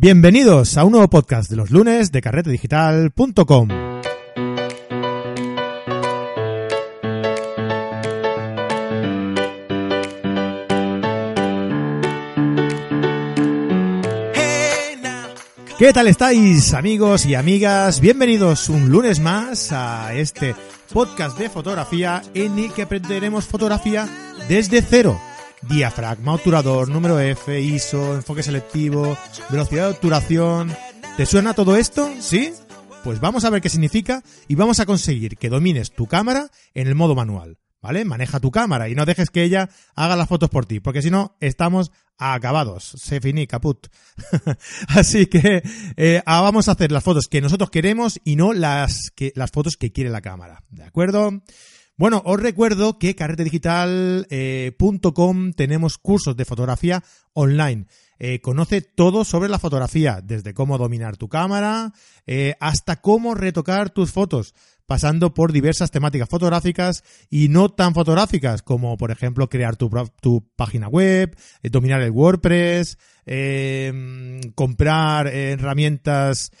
Bienvenidos a un nuevo podcast de los lunes de carretedigital.com. ¿Qué tal estáis amigos y amigas? Bienvenidos un lunes más a este podcast de fotografía en el que aprenderemos fotografía desde cero. Diafragma, obturador, número F, ISO, enfoque selectivo, velocidad de obturación. ¿Te suena todo esto? ¿Sí? Pues vamos a ver qué significa y vamos a conseguir que domines tu cámara en el modo manual. ¿Vale? Maneja tu cámara y no dejes que ella haga las fotos por ti, porque si no, estamos acabados. Se finí, caput. Así que eh, ah, vamos a hacer las fotos que nosotros queremos y no las, que, las fotos que quiere la cámara. ¿De acuerdo? Bueno, os recuerdo que carretedigital.com tenemos cursos de fotografía online. Eh, conoce todo sobre la fotografía, desde cómo dominar tu cámara eh, hasta cómo retocar tus fotos, pasando por diversas temáticas fotográficas y no tan fotográficas, como por ejemplo crear tu, página web, eh, dominar el WordPress, comprar herramientas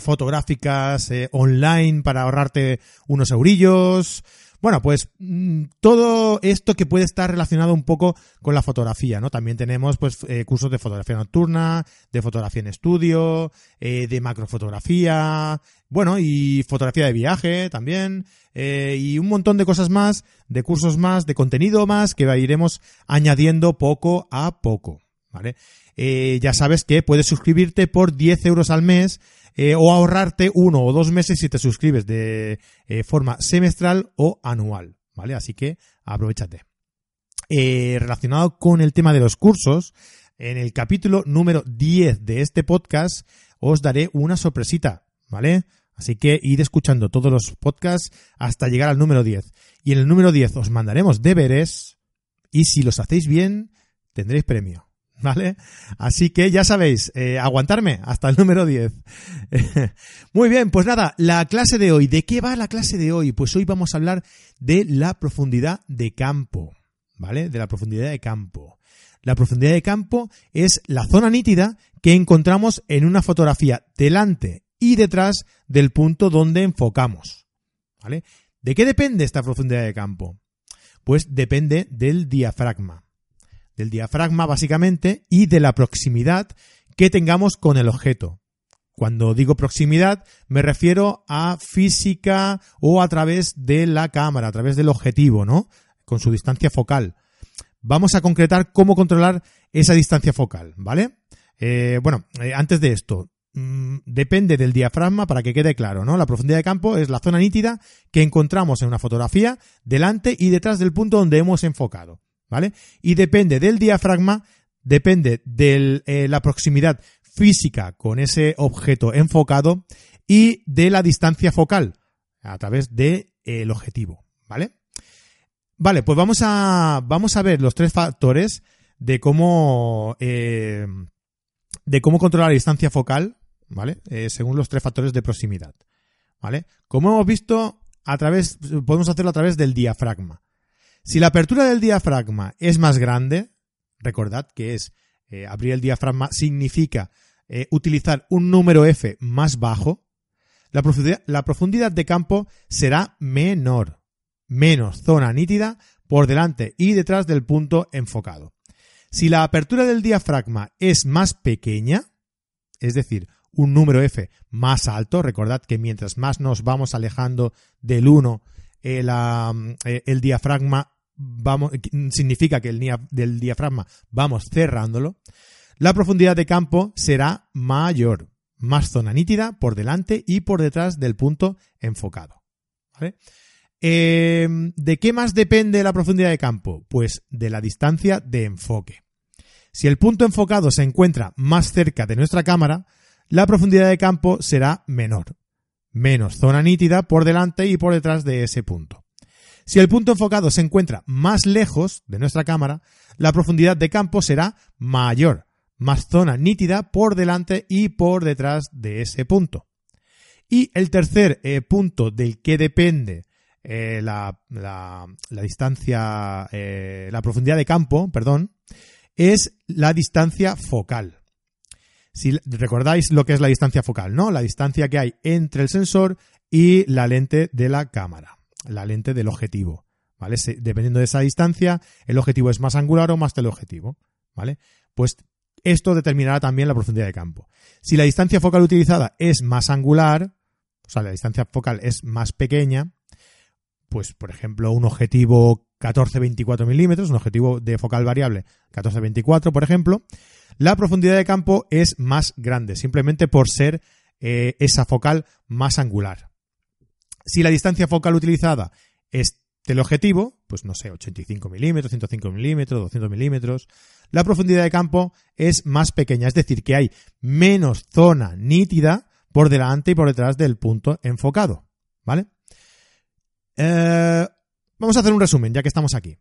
fotográficas online para ahorrarte unos eurillos. Bueno, pues mm, todo esto que puede estar relacionado un poco con la fotografía, ¿no? También tenemos pues eh, cursos de fotografía nocturna, de fotografía en estudio, eh, de macrofotografía, bueno, y fotografía de viaje también, eh, y un montón de cosas más, de cursos más, de contenido más que iremos añadiendo poco a poco, ¿vale? ya sabes que puedes suscribirte por 10 euros al mes eh, o ahorrarte uno o dos meses si te suscribes de eh, forma semestral o anual, ¿vale? Así que aprovechate. Eh, relacionado con el tema de los cursos, en el capítulo número 10 de este podcast os daré una sorpresita, ¿vale? Así que id escuchando todos los podcasts hasta llegar al número 10. Y en el número 10 os mandaremos deberes y si los hacéis bien, tendréis premio. ¿Vale? Así que ya sabéis, eh, aguantarme hasta el número 10. Muy bien, pues nada, la clase de hoy. ¿De qué va la clase de hoy? Pues hoy vamos a hablar de la profundidad de campo, ¿vale? De la profundidad de campo. La profundidad de campo es la zona nítida que encontramos en una fotografía delante y detrás del punto donde enfocamos, ¿vale? ¿De qué depende esta profundidad de campo? Pues depende del diafragma del diafragma básicamente y de la proximidad que tengamos con el objeto. Cuando digo proximidad me refiero a física o a través de la cámara, a través del objetivo, ¿no? Con su distancia focal. Vamos a concretar cómo controlar esa distancia focal, ¿vale? Eh, bueno, eh, antes de esto, mm, depende del diafragma para que quede claro, ¿no? La profundidad de campo es la zona nítida que encontramos en una fotografía delante y detrás del punto donde hemos enfocado. ¿Vale? Y depende del diafragma, depende de eh, la proximidad física con ese objeto enfocado y de la distancia focal a través del de, objetivo, ¿vale? Vale, pues vamos a, vamos a ver los tres factores de cómo, eh, de cómo controlar la distancia focal, ¿vale? Eh, según los tres factores de proximidad, ¿vale? Como hemos visto, a través, podemos hacerlo a través del diafragma. Si la apertura del diafragma es más grande, recordad que es eh, abrir el diafragma significa eh, utilizar un número F más bajo, la profundidad, de campo será menor, menos zona nítida por delante y detrás del punto enfocado. Si la apertura del diafragma es más pequeña, es decir, un número F más alto, recordad que mientras más nos vamos alejando del 1, el, el diafragma vamos, significa que el del diafragma vamos cerrándolo, la profundidad de campo será mayor, más zona nítida por delante y por detrás del punto enfocado. Eh, ¿De qué más depende la profundidad de campo? Pues de la distancia de enfoque. Si el punto enfocado se encuentra más cerca de nuestra cámara, la profundidad de campo será menor, menos zona nítida por delante y por detrás de ese punto. Si el punto enfocado se encuentra más lejos de nuestra cámara, la profundidad de campo será mayor, más zona nítida por delante y por detrás de ese punto. Y el tercer eh, punto del que depende eh, la, distancia, eh, la profundidad de campo, perdón, es la distancia focal. Si recordáis lo que es la distancia focal, ¿no? La distancia que hay entre el sensor y la lente de la cámara, la lente del objetivo, ¿vale? dependiendo de esa distancia, el objetivo es más angular o más teleobjetivo, ¿vale? Pues esto determinará también la profundidad de campo. Si la distancia focal utilizada es más angular, o sea, la distancia focal es más pequeña, pues por ejemplo un objetivo 14-24 milímetros, un objetivo de focal variable 14-24 por ejemplo, la profundidad de campo es más grande, simplemente por ser eh, esa focal más angular. Si la distancia focal utilizada es teleobjetivo, pues no sé, 85 milímetros, 105 milímetros, 200 milímetros, la profundidad de campo es más pequeña, es decir, que hay menos zona nítida por delante y por detrás del punto enfocado, ¿vale? Eh, vamos a hacer un resumen, ya que estamos aquí.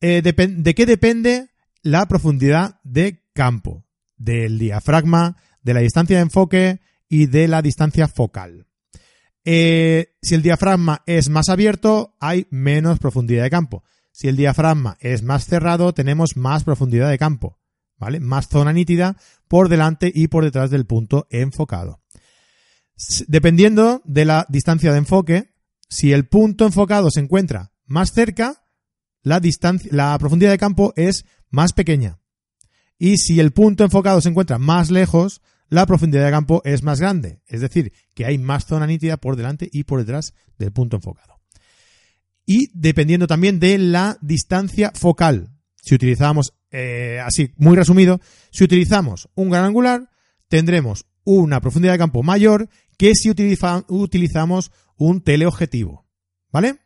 Eh, ¿De qué depende la profundidad de campo? Del diafragma, de la distancia de enfoque y de la distancia focal. Eh, si el diafragma es más abierto, hay menos profundidad de campo. Si el diafragma es más cerrado, tenemos más profundidad de campo, ¿vale? Más zona nítida por delante y por detrás del punto enfocado. Dependiendo de la distancia de enfoque, si el punto enfocado se encuentra más cerca, la, profundidad de campo es más pequeña. Y si el punto enfocado se encuentra más lejos, la profundidad de campo es más grande. Es decir, que hay más zona nítida por delante y por detrás del punto enfocado. Y dependiendo también de la distancia focal. Si utilizamos, eh, así muy resumido, si utilizamos un gran angular, tendremos una profundidad de campo mayor que si utilizamos un teleobjetivo. ¿Vale?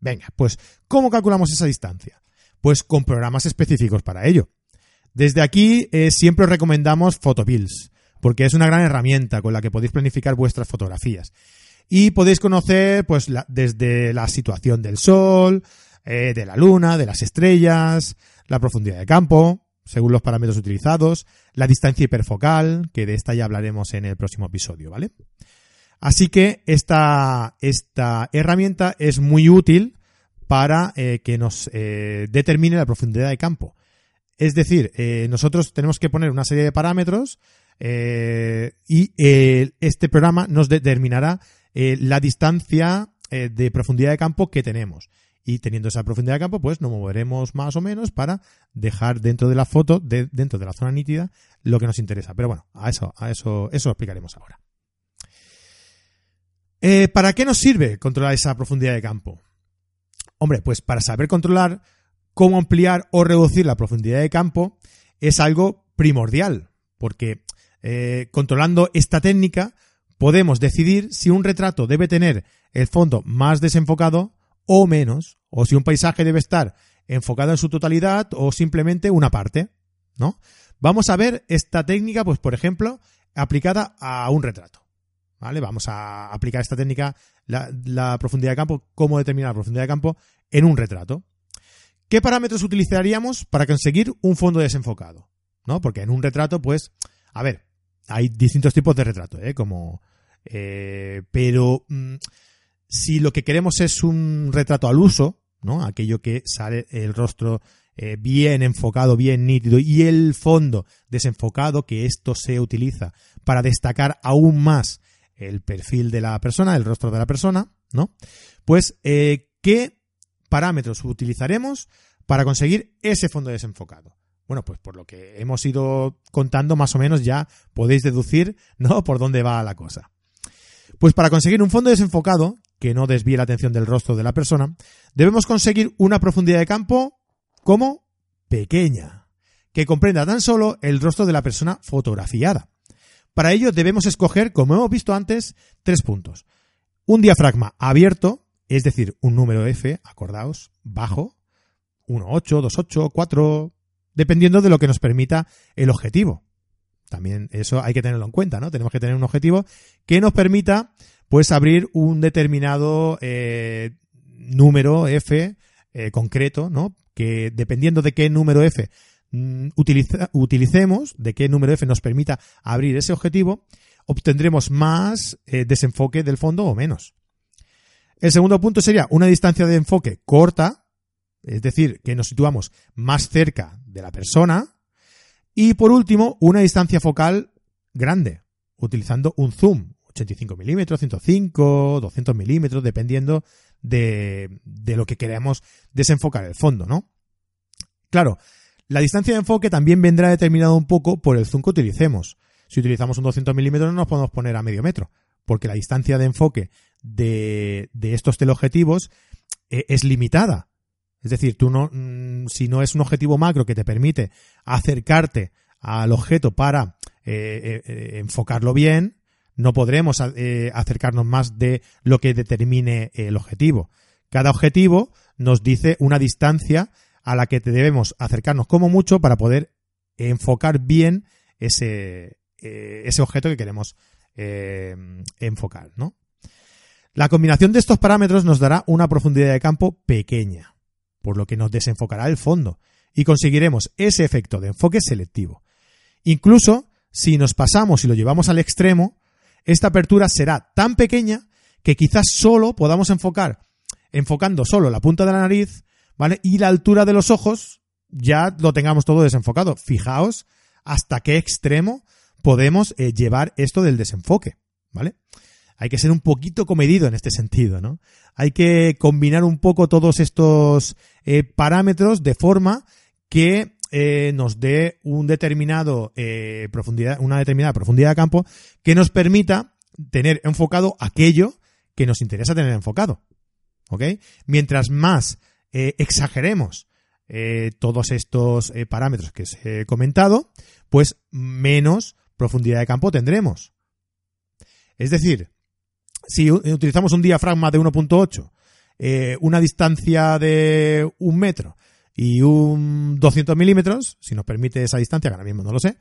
Venga, pues, ¿cómo calculamos esa distancia? Pues con programas específicos para ello. Desde aquí eh, siempre os recomendamos Photobills, porque es una gran herramienta con la que podéis planificar vuestras fotografías. Y podéis conocer, pues, desde la situación del sol, eh, de la luna, de las estrellas, la profundidad de campo, según los parámetros utilizados, la distancia hiperfocal, que de esta ya hablaremos en el próximo episodio, ¿vale? Así que esta, esta herramienta es muy útil para eh, que nos eh, determine la profundidad de campo. Es decir, nosotros tenemos que poner una serie de parámetros y este programa nos determinará la distancia de profundidad de campo que tenemos. Y teniendo esa profundidad de campo, pues nos moveremos más o menos para dejar dentro de la foto, dentro de la zona nítida, lo que nos interesa. Pero bueno, a eso, a eso, eso lo explicaremos ahora. Eh, ¿Para qué nos sirve controlar esa profundidad de campo? Hombre, pues para saber controlar cómo ampliar o reducir la profundidad de campo es algo primordial, porque eh, controlando esta técnica podemos decidir si un retrato debe tener el fondo más desenfocado o menos, o si un paisaje debe estar enfocado en su totalidad o simplemente una parte, ¿no? Vamos a ver esta técnica, pues por ejemplo, aplicada a un retrato. ¿Vale? Vamos a aplicar esta técnica, la, profundidad de campo, cómo determinar la profundidad de campo en un retrato. ¿Qué parámetros utilizaríamos para conseguir un fondo desenfocado? ¿No? Porque en un retrato, pues, a ver, hay distintos tipos de retrato, ¿eh? Como, eh, pero mm, si lo que queremos es un retrato al uso, ¿no? Aquello que sale el rostro eh, bien enfocado, bien nítido y el fondo desenfocado, que esto se utiliza para destacar aún más el perfil de la persona, el rostro de la persona, ¿no? Pues, eh, ¿qué parámetros utilizaremos para conseguir ese fondo desenfocado? Bueno, pues por lo que hemos ido contando, más o menos ya podéis deducir, ¿no? Por dónde va la cosa. Pues para conseguir un fondo desenfocado, que no desvíe la atención del rostro de la persona, debemos conseguir una profundidad de campo como pequeña, que comprenda tan solo el rostro de la persona fotografiada. Para ello debemos escoger, como hemos visto antes, tres puntos. Un diafragma abierto, es decir, un número F, acordaos, bajo, 1, 8, 2, 8, 4, dependiendo de lo que nos permita el objetivo. También eso hay que tenerlo en cuenta, ¿no? Tenemos que tener un objetivo que nos permita, pues, abrir un determinado eh, número F eh, concreto, ¿no? Que dependiendo de qué número F Mm, utilicemos, de qué número F nos permita abrir ese objetivo, obtendremos más eh, desenfoque del fondo o menos. El segundo punto sería una distancia de enfoque corta, es decir, que nos situamos más cerca de la persona. Y por último, una distancia focal grande, utilizando un zoom, 85 milímetros, 105, 200 milímetros, dependiendo de, de lo que queremos desenfocar el fondo, ¿no? Claro, la distancia de enfoque también vendrá determinada un poco por el zoom que utilicemos. Si utilizamos un 200 milímetros no nos podemos poner a medio metro, porque la distancia de enfoque de, de estos teleobjetivos eh, es limitada. Es decir, tú no, mm, si no es un objetivo macro que te permite acercarte al objeto para eh, eh, enfocarlo bien, no podremos acercarnos más de lo que determine el objetivo. Cada objetivo nos dice una distancia a la que debemos acercarnos como mucho para poder enfocar bien ese, ese objeto que queremos enfocar, ¿no? La combinación de estos parámetros nos dará una profundidad de campo pequeña, por lo que nos desenfocará el fondo y conseguiremos ese efecto de enfoque selectivo. Incluso si nos pasamos y lo llevamos al extremo, esta apertura será tan pequeña que quizás solo podamos enfocar, enfocando solo la punta de la nariz, ¿vale? Y la altura de los ojos ya lo tengamos todo desenfocado. Fijaos hasta qué extremo podemos eh, llevar esto del desenfoque, ¿vale? Hay que ser un poquito comedido en este sentido, ¿no? Hay que combinar un poco todos estos eh, parámetros de forma que eh, nos dé un determinado eh, profundidad, una determinada profundidad de campo que nos permita tener enfocado aquello que nos interesa tener enfocado. ¿Ok? Mientras más exageremos todos estos parámetros que os he comentado, pues menos profundidad de campo tendremos. Es decir, si utilizamos un diafragma de 1.8, eh, una distancia de un metro y un 200 milímetros, si nos permite esa distancia, que ahora mismo no lo sé,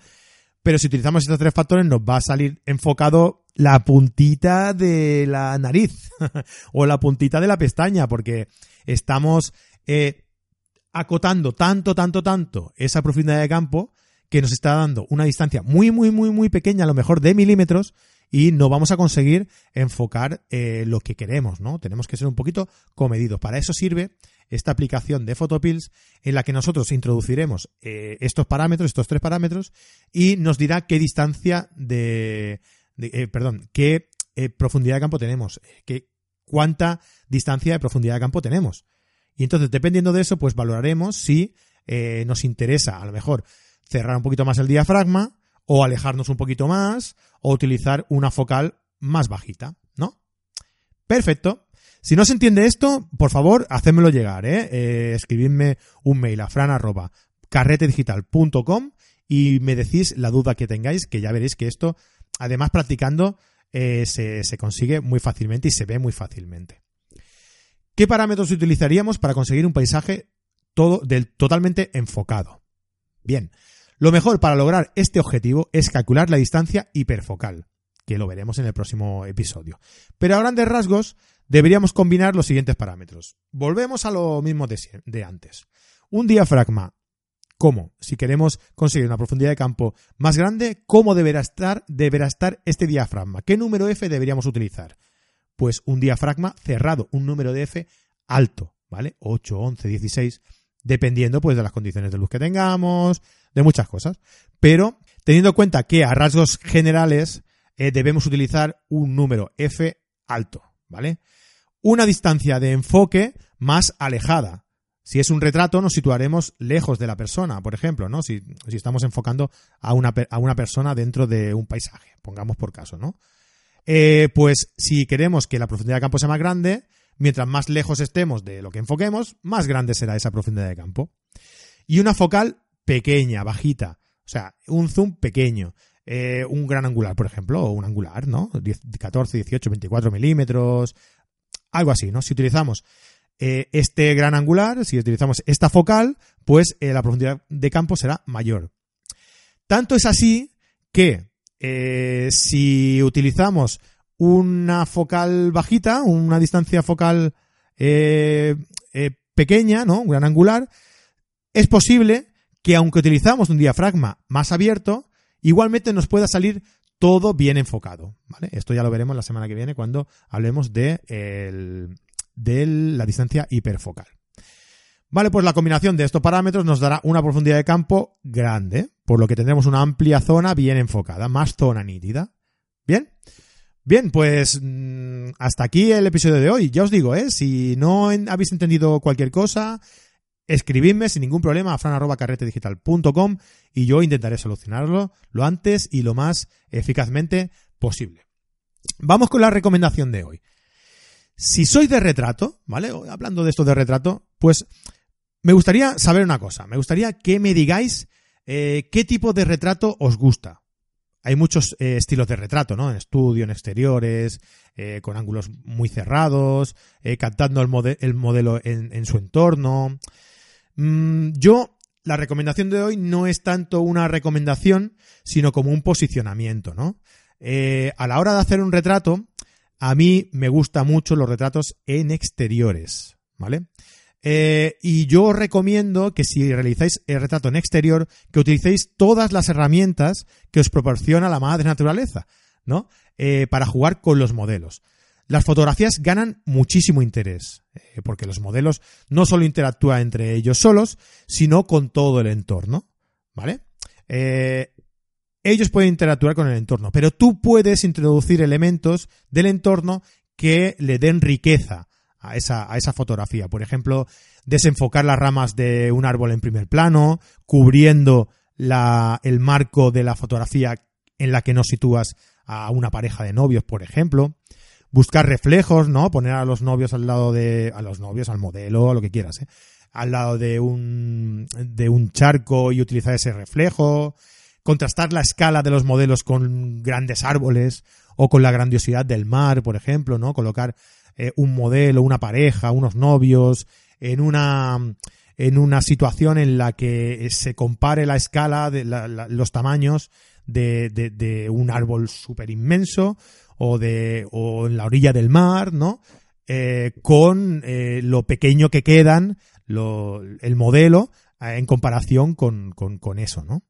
pero si utilizamos estos tres factores nos va a salir enfocado la puntita de la nariz o la puntita de la pestaña, porque estamos eh, acotando tanto, tanto, tanto esa profundidad de campo que nos está dando una distancia muy, muy, muy, muy pequeña, a lo mejor de milímetros, y no vamos a conseguir enfocar eh, lo que queremos, ¿no? Tenemos que ser un poquito comedidos. Para eso sirve esta aplicación de Photopills en la que nosotros introduciremos eh, estos parámetros, estos tres parámetros, y nos dirá qué distancia de, eh, perdón, qué profundidad de campo tenemos, qué, cuánta distancia de profundidad de campo tenemos. Y entonces, dependiendo de eso, pues valoraremos si nos interesa, a lo mejor, cerrar un poquito más el diafragma, o alejarnos un poquito más, o utilizar una focal más bajita, ¿no? Perfecto. Si no se entiende esto, por favor, hacémelo llegar, ¿eh? eh escribidme un mail a fran.carretedigital.com y me decís la duda que tengáis, que ya veréis que esto, además practicando, eh, se, se consigue muy fácilmente y se ve muy fácilmente. ¿Qué parámetros utilizaríamos para conseguir un paisaje todo, del, totalmente enfocado? Bien, lo mejor para lograr este objetivo es calcular la distancia hiperfocal, que lo veremos en el próximo episodio. Pero a grandes rasgos deberíamos combinar los siguientes parámetros. Volvemos a lo mismo de, antes. Un diafragma ¿Cómo? Si queremos conseguir una profundidad de campo más grande, ¿cómo deberá estar, deberá estar este diafragma? ¿Qué número F deberíamos utilizar? Pues un diafragma cerrado, un número de F alto, ¿vale? 8, 11, 16, dependiendo pues de las condiciones de luz que tengamos, de muchas cosas. Pero teniendo en cuenta que a rasgos generales eh, debemos utilizar un número f alto, ¿vale? Una distancia de enfoque más alejada. Si es un retrato, nos situaremos lejos de la persona, por ejemplo, ¿no? Si, estamos enfocando a una, a una, persona dentro de un paisaje, pongamos por caso, ¿no? Eh, pues si queremos que la profundidad de campo sea más grande, mientras más lejos estemos de lo que enfoquemos, más grande será esa profundidad de campo. Y una focal pequeña, bajita. O sea, un zoom pequeño. Eh, un gran angular, por ejemplo, o un angular, ¿no? 14, 18, 24 milímetros. Algo así, ¿no? Si utilizamos eh, este gran angular, si utilizamos esta focal, pues eh, la profundidad de campo será mayor. Tanto es así que si utilizamos una focal bajita, una distancia focal pequeña, ¿no? Un gran angular, es posible que aunque utilizamos un diafragma más abierto, igualmente nos pueda salir todo bien enfocado. ¿vale? Esto ya lo veremos la semana que viene cuando hablemos de, de la distancia hiperfocal. Vale, pues la combinación de estos parámetros nos dará una profundidad de campo grande, por lo que tendremos una amplia zona bien enfocada, más zona nítida. ¿Bien? Bien, pues mm, hasta aquí el episodio de hoy. Ya os digo, ¿eh? si no habéis entendido cualquier cosa, escribidme sin ningún problema a fran.carretedigital.com y yo intentaré solucionarlo lo antes y lo más eficazmente posible. Vamos con la recomendación de hoy. Si sois de retrato, ¿vale? Hablando de esto de retrato, pues me gustaría saber una cosa. Me gustaría que me digáis eh, qué tipo de retrato os gusta. Hay muchos eh, estilos de retrato, ¿no? En estudio, en exteriores, eh, con ángulos muy cerrados, captando el, modelo en, su entorno. Mm, yo, la recomendación de hoy no es tanto una recomendación, sino como un posicionamiento, ¿no? a la hora de hacer un retrato, a mí me gustan mucho los retratos en exteriores, ¿vale? Eh, y yo os recomiendo que si realizáis el retrato en exterior, que utilicéis todas las herramientas que os proporciona la madre naturaleza, ¿no? Eh, para jugar con los modelos. Las fotografías ganan muchísimo interés, eh, porque los modelos no solo interactúan entre ellos solos, sino con todo el entorno, ¿vale? ellos pueden interactuar con el entorno, pero tú puedes introducir elementos del entorno que le den riqueza a esa, a esa fotografía. Por ejemplo, desenfocar las ramas de un árbol en primer plano, cubriendo la, el marco de la fotografía en la que nos sitúas a una pareja de novios, por ejemplo. Buscar reflejos, ¿no? Poner a los novios al lado de, a los novios, al modelo, a lo que quieras, ¿eh? Al lado de un, de un charco y utilizar ese reflejo. Contrastar la escala de los modelos con grandes árboles o con la grandiosidad del mar, por ejemplo, ¿no? Colocar eh, un modelo, una pareja, unos novios, en una, en una situación en la que se compare la escala de los tamaños de, de, un árbol súper inmenso o de o en la orilla del mar, ¿no? Eh, con eh, lo pequeño que quedan lo, el modelo en comparación con, con, con, eso, ¿no?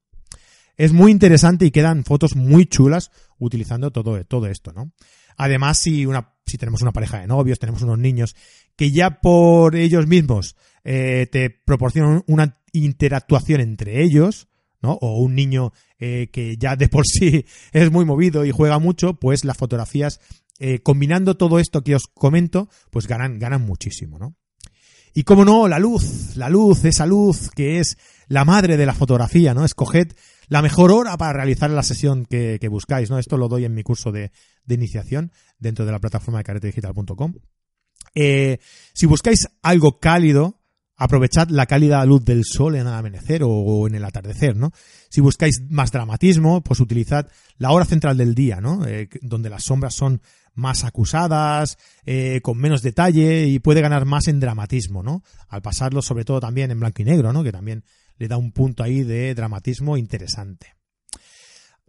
Es muy interesante y quedan fotos muy chulas utilizando todo, todo esto, ¿no? Además, si, una, si tenemos una pareja de novios, tenemos unos niños que ya por ellos mismos eh, te proporcionan una interactuación entre ellos, ¿no? O un niño eh, que ya de por sí es muy movido y juega mucho, pues las fotografías, eh, combinando todo esto que os comento, pues ganan, ganan muchísimo, ¿no? Y como no, la luz, la luz, esa luz que es la madre de la fotografía, ¿no? Escoged la mejor hora para realizar la sesión que, buscáis, ¿no? Esto lo doy en mi curso de, iniciación dentro de la plataforma de caretedigital.com. Eh, si buscáis algo cálido, aprovechad la cálida luz del sol en el amanecer o, en el atardecer, ¿no? Si buscáis más dramatismo, pues utilizad la hora central del día, ¿no? Eh, donde las sombras son más acusadas, eh, con menos detalle y puede ganar más en dramatismo, ¿no? Al pasarlo sobre todo también en blanco y negro, ¿no? Que también le da un punto ahí de dramatismo interesante.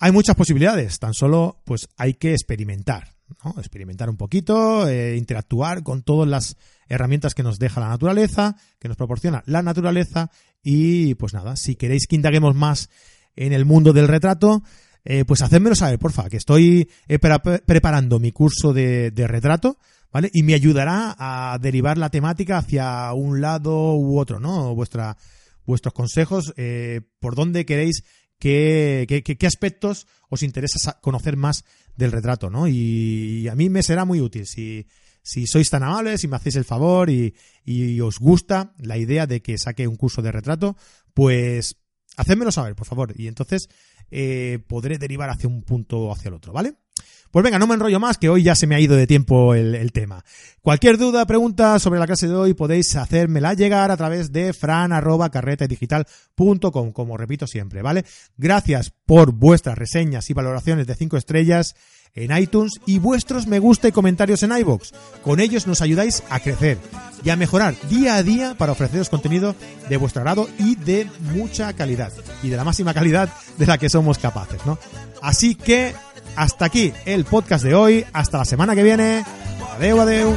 Hay muchas posibilidades, tan solo pues hay que experimentar, ¿no? experimentar un poquito, eh, interactuar con todas las herramientas que nos deja la naturaleza, que nos proporciona la naturaleza y pues nada, si queréis que indaguemos más en el mundo del retrato, eh, pues hacedmelo saber, porfa, que estoy eh, preparando mi curso de, retrato, ¿vale? Y me ayudará a derivar la temática hacia un lado u otro, ¿no? Vuestra vuestros consejos, eh, por dónde queréis, qué, qué, aspectos os interesa conocer más del retrato, ¿no? Y, a mí me será muy útil si, si sois tan amables, si me hacéis el favor y, y os gusta la idea de que saque un curso de retrato, pues hacedmelo saber, por favor. Y entonces eh, podré derivar hacia un punto o hacia el otro, ¿vale? Pues venga, no me enrollo más, que hoy ya se me ha ido de tiempo el, tema. Cualquier duda, pregunta sobre la clase de hoy podéis hacérmela llegar a través de fran.carretedigital.com, como repito siempre, ¿vale? Gracias por vuestras reseñas y valoraciones de 5 estrellas en iTunes y vuestros me gusta y comentarios en iBox. Con ellos nos ayudáis a crecer y a mejorar día a día para ofreceros contenido de vuestro agrado y de mucha calidad y de la máxima calidad de la que somos capaces, ¿no? Así que hasta aquí el podcast de hoy. Hasta la semana que viene. Adeu, adeu.